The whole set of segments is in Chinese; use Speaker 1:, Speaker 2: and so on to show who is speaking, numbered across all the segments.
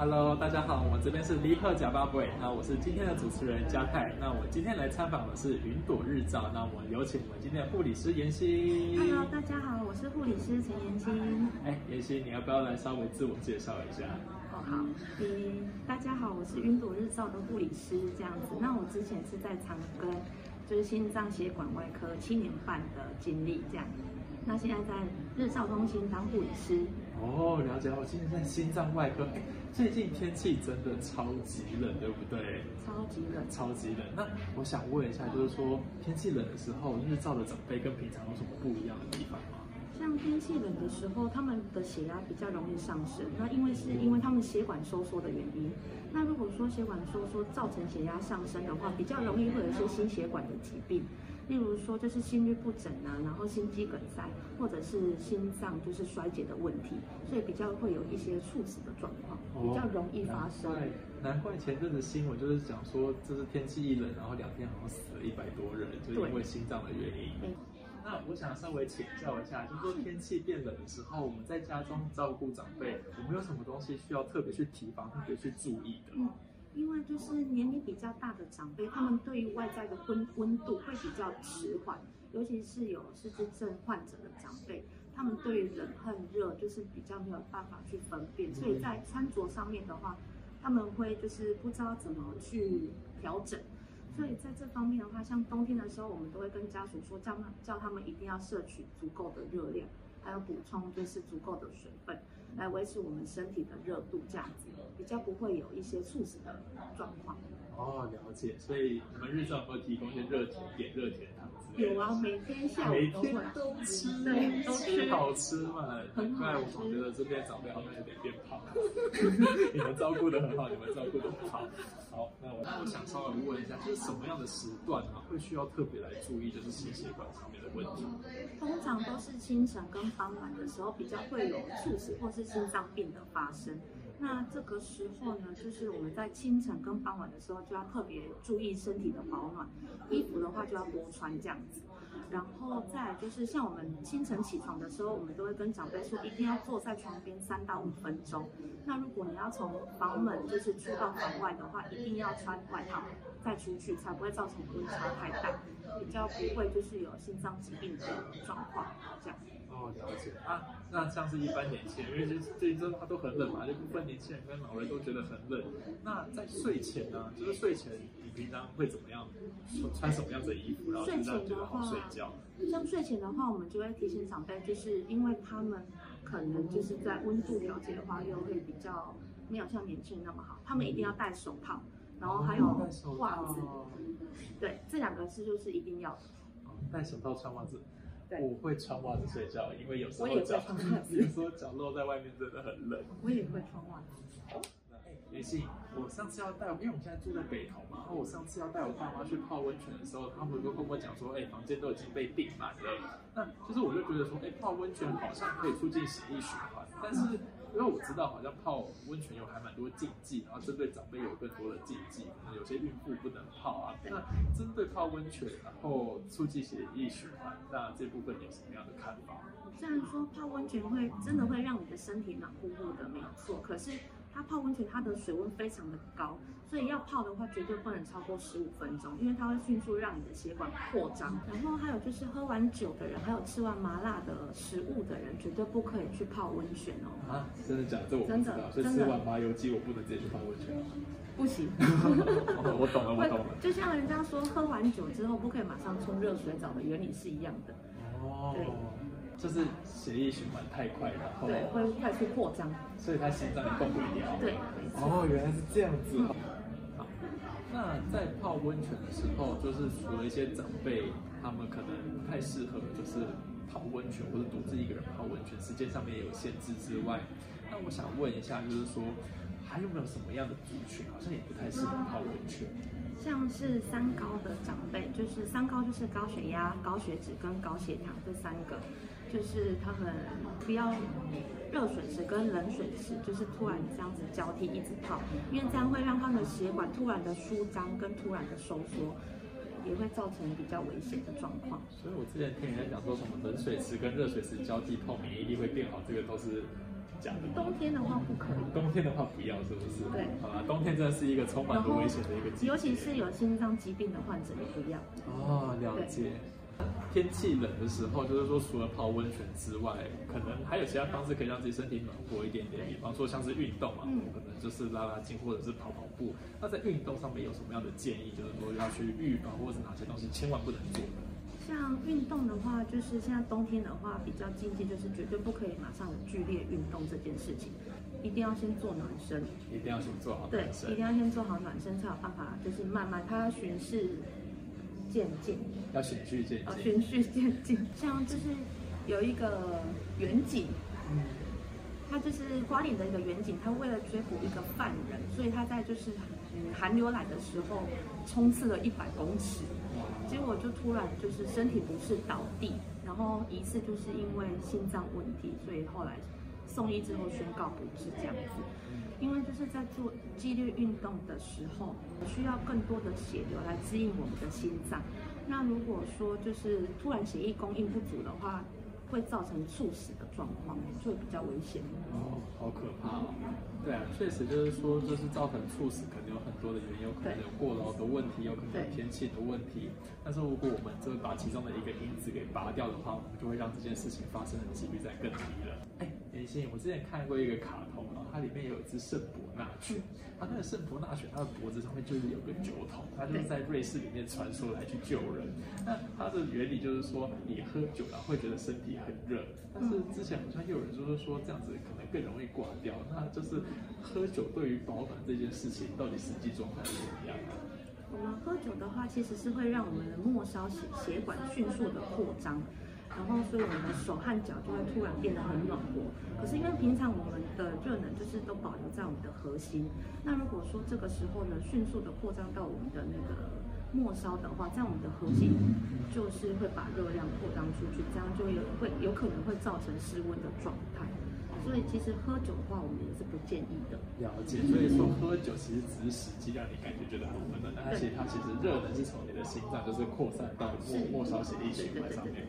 Speaker 1: Hello，大家好，我这边是离合甲巴贝，那我是今天的主持人嘉泰。那我今天来参访的是云朵日照，那我们有请我们今天的护理师妍希。
Speaker 2: Hello，大家好，我是护理师陈妍希。
Speaker 1: 哎，妍希，你要不要来稍微自我介绍一下？
Speaker 2: 哦，好，嗯，大家好，我是云朵日照的护理师，这样子。那我之前是在长庚，就是心脏血管外科七年半的经历，这样。那现在在日照中心当护理师。
Speaker 1: 哦，了解。我现在在心脏外科。最近天气真的超级冷，对不对？
Speaker 2: 超级冷，
Speaker 1: 超级冷。那我想问一下，就是说天气冷的时候，日照的长辈跟平常有什么不一样的地方吗？
Speaker 2: 像天气冷的时候，他们的血压比较容易上升。那因为是因为他们血管收缩的原因。那如果说血管收缩造成血压上升的话，比较容易会有一些心血管的疾病。例如说，就是心律不整啊，然后心肌梗塞，或者是心脏就是衰竭的问题，所以比较会有一些猝死的状况，比较容易发生。
Speaker 1: 难怪，难怪前阵子新闻就是讲说，这是天气一冷，然后两天好像死了一百多人，就是因为心脏的原因。那我想稍微请教一下，就是说天气变冷的时候，我们在家中照顾长辈，有没有什么东西需要特别去提防、特别去注意的？
Speaker 2: 就是年龄比较大的长辈，他们对于外在的温温度会比较迟缓，尤其是有失智症患者的长辈，他们对于冷和热就是比较没有办法去分辨，所以在穿着上面的话，他们会就是不知道怎么去调整，所以在这方面的话，像冬天的时候，我们都会跟家属说，叫他叫他们一定要摄取足够的热量。还有补充就是足够的水分，来维持我们身体的热度，这样子比较不会有一些猝死的状况。
Speaker 1: 哦，了解。所以你们日照会提供一些热点、热点。
Speaker 2: 有啊，每天下午都会。都吃，
Speaker 1: 对，都吃。好吃嘛？很快我总觉得这边长辈好像有点变胖。你们照顾得很好，你们照顾得很好。好，那我那我想稍微问一下，就是什么样的时段啊，会需要特别来注意，就是心血管上面的问题？
Speaker 2: 通常都是清晨跟傍晚的时候，比较会有猝死或是心脏病的发生。那这个时候呢，就是我们在清晨跟傍晚的时候，就要特别注意身体的保暖，衣服的话就要多穿这样子。然后再就是像我们清晨起床的时候，我们都会跟长辈说，一定要坐在床边三到五分钟。那如果你要从房门就是出到房外的话，一定要穿外套再出去，才不会造成温差太大，比较不会就是有心脏疾病的状况这样。
Speaker 1: 哦，了解啊。那像是一般年轻人，因为这这一阵它都很冷嘛，就部分年轻人跟老人都觉得很冷。那在睡前呢，就是睡前你平常会怎么样穿什么样子的衣服，然后让觉得好睡觉？
Speaker 2: 像睡前的话，我们就会提醒长辈，就是因为他们可能就是在温度调节的话，又会比较没有像年轻人那么好，他们一定要戴手套，然后还有袜子。对，这两个是就是一定要的。
Speaker 1: 戴手套，穿袜子。
Speaker 2: 对
Speaker 1: 我会穿袜子睡觉，因为有时候脚，有时候脚露在外面真的很冷。
Speaker 2: 我也会穿袜子。
Speaker 1: 也是，我上次要带，因为我们现在住在北投嘛，然后我上次要带我爸妈去泡温泉的时候，他们都跟我讲说，哎，房间都已经被订满了。那就是我就觉得说，哎，泡温泉好像可以促进血液循环，但是。因为我知道好像泡温泉有还蛮多禁忌，然后针对长辈有更多的禁忌，可能有些孕妇不能泡啊。那针对泡温泉然后促进血液循环，那这部分有什么样的看法？
Speaker 2: 虽然说泡温泉会真的会让你的身体暖乎乎的，没有错，可是。它泡温泉，它的水温非常的高，所以要泡的话绝对不能超过十五分钟，因为它会迅速让你的血管扩张。然后还有就是喝完酒的人，还有吃完麻辣的食物的人，绝对不可以去泡温泉哦。
Speaker 1: 啊，真的假的？这我不知道。真的，所以吃完麻油鸡，我不能直接去泡温泉吗？
Speaker 2: 不行。
Speaker 1: 我懂了，我懂了。
Speaker 2: 就像人家说，喝完酒之后不可以马上冲热水澡的原理是一样的。
Speaker 1: 哦。对。就是血液循环太快，然后
Speaker 2: 对，会快速扩张，
Speaker 1: 所以他心脏也动不了。
Speaker 2: 对，
Speaker 1: 哦，原来是这样子。嗯、好，那在泡温泉的时候，就是除了一些长辈，他们可能不太适合，就是泡温泉或者独自一个人泡温泉，时间上面也有限制之外，那我想问一下，就是说还有没有什么样的族群，好像也不太适合泡温泉？
Speaker 2: 像是三高的长辈，就是三高就是高血压、高血脂跟高血糖这三个。就是他们不要热水池跟冷水池，就是突然这样子交替一直泡，因为这样会让他们的血管突然的舒张跟突然的收缩，也会造成比较危险的状况。
Speaker 1: 所以我之前听人家讲说什么冷水池跟热水池交替泡，免疫力会变好，这个都是假的？
Speaker 2: 冬天的话不可以。
Speaker 1: 冬天的话不要，是不是？
Speaker 2: 对。
Speaker 1: 好啦，冬天真的是一个充满多危险的一个季节。
Speaker 2: 尤其是有心脏疾病的患者也不要。
Speaker 1: 哦，了解。天气冷的时候，就是说除了泡温泉之外，可能还有其他方式可以让自己身体暖和一点点。比方说像是运动嘛，嗯、可能就是拉拉筋或者是跑跑步。那在运动上面有什么样的建议？就是说要去预防，或者是哪些东西千万不能做的？
Speaker 2: 像运动的话，就是现在冬天的话比较禁忌，就是绝对不可以马上有剧烈运动这件事情，一定要先做暖身。
Speaker 1: 一定要先做好。
Speaker 2: 对，一定要先做好暖身，才有办法，就是慢慢它循序。渐进，
Speaker 1: 要循序渐进。
Speaker 2: 哦，循序渐进，像就是有一个远景，嗯，他就是花莲的一个远景，他为了追捕一个犯人，所以他在就是嗯寒流来的时候冲刺了一百公尺，结果就突然就是身体不适倒地，然后疑似就是因为心脏问题，所以后来送医之后宣告不治这样子。因为就是在做激烈运动的时候，需要更多的血流来滋应我们的心脏。那如果说就是突然血液供应不足的话，会造成猝死的状况，就比较危险。
Speaker 1: 哦，好可怕哦。对啊，确实就是说，就是造成猝死，可能有很多的原因，有可能有过劳的问题，有可能有天气的问题。但是如果我们就把其中的一个因子给拔掉的话，我们就会让这件事情发生的几率再更低了。哎，我之前看过一个卡通啊。它里面有一只圣伯纳犬，它那个圣伯纳犬，它的脖子上面就是有个酒桶，它就是在瑞士里面传说来去救人。那它的原理就是说，你喝酒了会觉得身体很热，但是之前好像又有人就是说这样子可能更容易挂掉。那就是喝酒对于保暖这件事情，到底实际状况是怎么样的？
Speaker 2: 我们喝酒的话，其实是会让我们的末梢血血管迅速的扩张。然后，所以我们的手和脚就会突然变得很暖和。可是因为平常我们的热能就是都保留在我们的核心，那如果说这个时候呢，迅速的扩张到我们的那个末梢的话，在我们的核心就是会把热量扩张出去，这样就有会有可能会造成失温的状态。所以其实喝酒的话，我们也是不建议的。
Speaker 1: 了解，所以说喝酒其实只是实际让你感觉觉得很温暖，但它其实它其实热能是从你的心脏就是扩散到末末梢血液循环上面。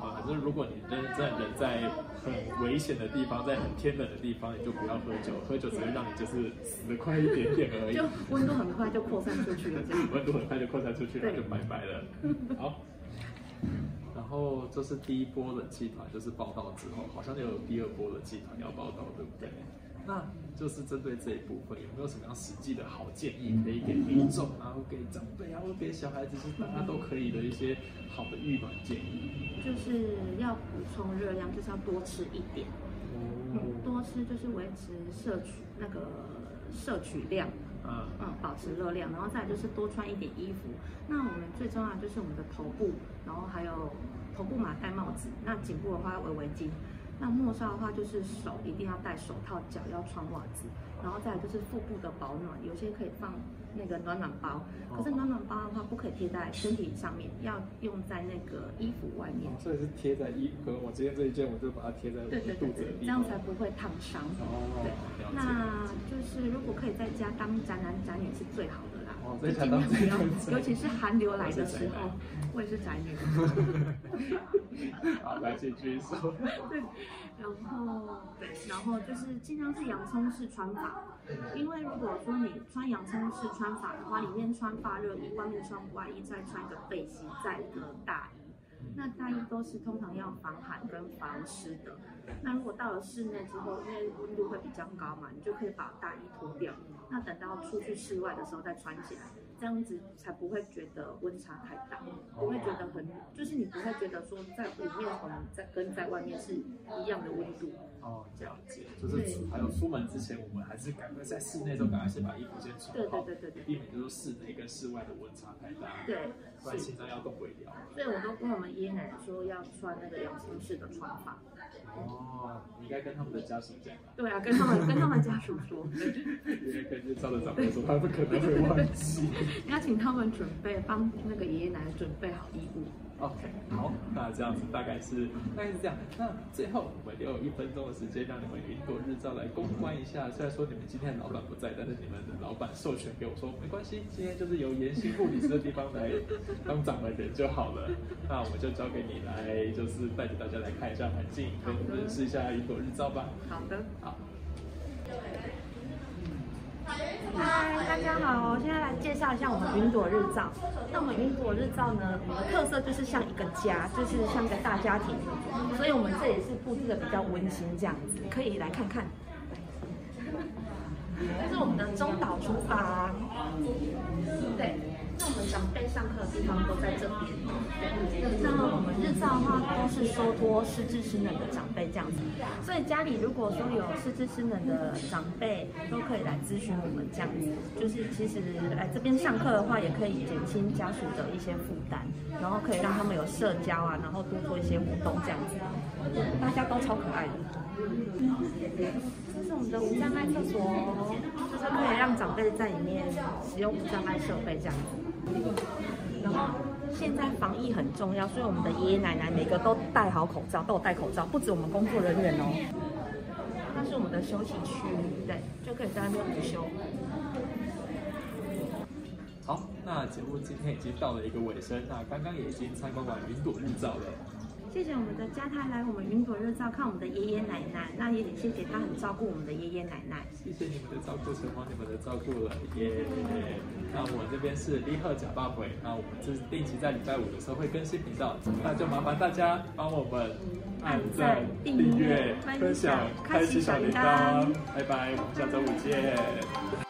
Speaker 1: 好，反正如果你真的人在很危险的地方，在很天冷的地方，你就不要喝酒，喝酒只会让你就是死得快一点点而已。
Speaker 2: 就温度很快就扩散出去了，这样。
Speaker 1: 温度很快就扩散出去了，就拜拜了。好，然后这是第一波冷气团，就是报道之后，好像又有第二波冷气团要报道，对不对？那就是针对这一部分，有没有什么样实际的好建议可以给民众，然后给长辈啊，或给小孩子，是大家都可以的一些好的预防建议？
Speaker 2: 就是要补充热量，就是要多吃一点，嗯，多吃就是维持摄取那个摄取量，嗯嗯，保持热量，然后再来就是多穿一点衣服。那我们最重要的就是我们的头部，然后还有头部嘛戴帽子，那颈部的话要围围巾。那末梢的话，就是手一定要戴手套，脚要穿袜子，然后再来就是腹部的保暖，有些可以放那个暖暖包，可是暖暖包的话不可以贴在身体上面，要用在那个衣服外面。
Speaker 1: 所以是贴在衣服，我今天这一件我就把它贴在肚子里，对对对对，
Speaker 2: 这样才不会烫伤。哦，对，那就是如果可以在家当宅男宅女是最好的。
Speaker 1: 最尽量不
Speaker 2: 要，尤其是寒流来的时候，我也是宅女。
Speaker 1: 好，来继续说。
Speaker 2: 对，然后对，然后就是尽量是洋葱式穿法，因为如果说你穿洋葱式穿法的话，里面穿发热衣，外面穿外衣，再穿一个背心，再一个大衣。那大衣都是通常要防寒跟防湿的。那如果到了室内之后，因为温度会比较高嘛，你就可以把大衣脱掉。那等到出去室外的时候再穿起来，这样子才不会觉得温差太大，不会觉得很，就是你不会觉得说在里面可能在跟在外面是一样的温度。
Speaker 1: 哦，了解，就是还有出门之前，我们还是赶快在室内的时候赶快先把衣服先穿好，
Speaker 2: 对对对对对，
Speaker 1: 避免就是室内跟室外的温差太大。
Speaker 2: 对。
Speaker 1: 不然心脏要动不了。
Speaker 2: 所以我都跟我们爷爷奶奶说要穿那个洋葱式的穿法。
Speaker 1: 哦，你应该跟他们的家属讲。
Speaker 2: 对啊，跟他们跟他们家属说。
Speaker 1: 因为根据照着长辈说，他们可能会忘记。
Speaker 2: 你要请他们准备，帮那个爷爷奶奶准备好衣物。
Speaker 1: OK，好，那这样子大概是大概是这样。那最后我们留有一分钟的时间，让你们云朵日照来公关一下。虽然说你们今天的老板不在，但是你们的老板授权给我说没关系，今天就是由妍心护理师的地方来当掌门人就好了。那我们就交给你来，就是带着大家来看一下环境，跟认识一下云朵日照吧。
Speaker 2: 好的，
Speaker 1: 好。
Speaker 2: 嗨，大家好，现在来介绍一下我们云朵日照。那我们云朵日照呢，我们的特色就是像一个家，就是像一个大家庭，所以我们这也是布置的比较温馨这样子，可以来看看。这是我们的中岛厨房，对。那我们长辈上课的地方都在这边。那我们日照的话，都是收托失智失能的长辈这样子。所以家里如果说有失智失能的长辈，都可以来咨询我们这样子。就是其实来这边上课的话，也可以减轻家属的一些负担，然后可以让他们有社交啊，然后多做一些活动这样子。大家都超可爱的。这是我们的无障碍厕所，就是可以让长辈在里面使用无障碍设备这样子。然后现在防疫很重要，所以我们的爷爷奶奶每个都戴好口罩，都有戴口罩，不止我们工作人员哦。那是我们的休息区，对，就可以在那边午休。
Speaker 1: 好，那节目今天已经到了一个尾声，那刚刚也已经参观完云朵日照了。
Speaker 2: 谢谢我们的家泰来我们云朵日照看我们的爷爷奶奶，那也得谢谢他很照顾我们的爷爷奶奶。
Speaker 1: 谢谢你们的照顾，承蒙你们的照顾了耶。那我这边是立贺假爸回，那我们就是定期在礼拜五的时候会更新频道，那就麻烦大家帮我们按赞、订阅、分享、开启小铃铛。拜拜，我们下周五见。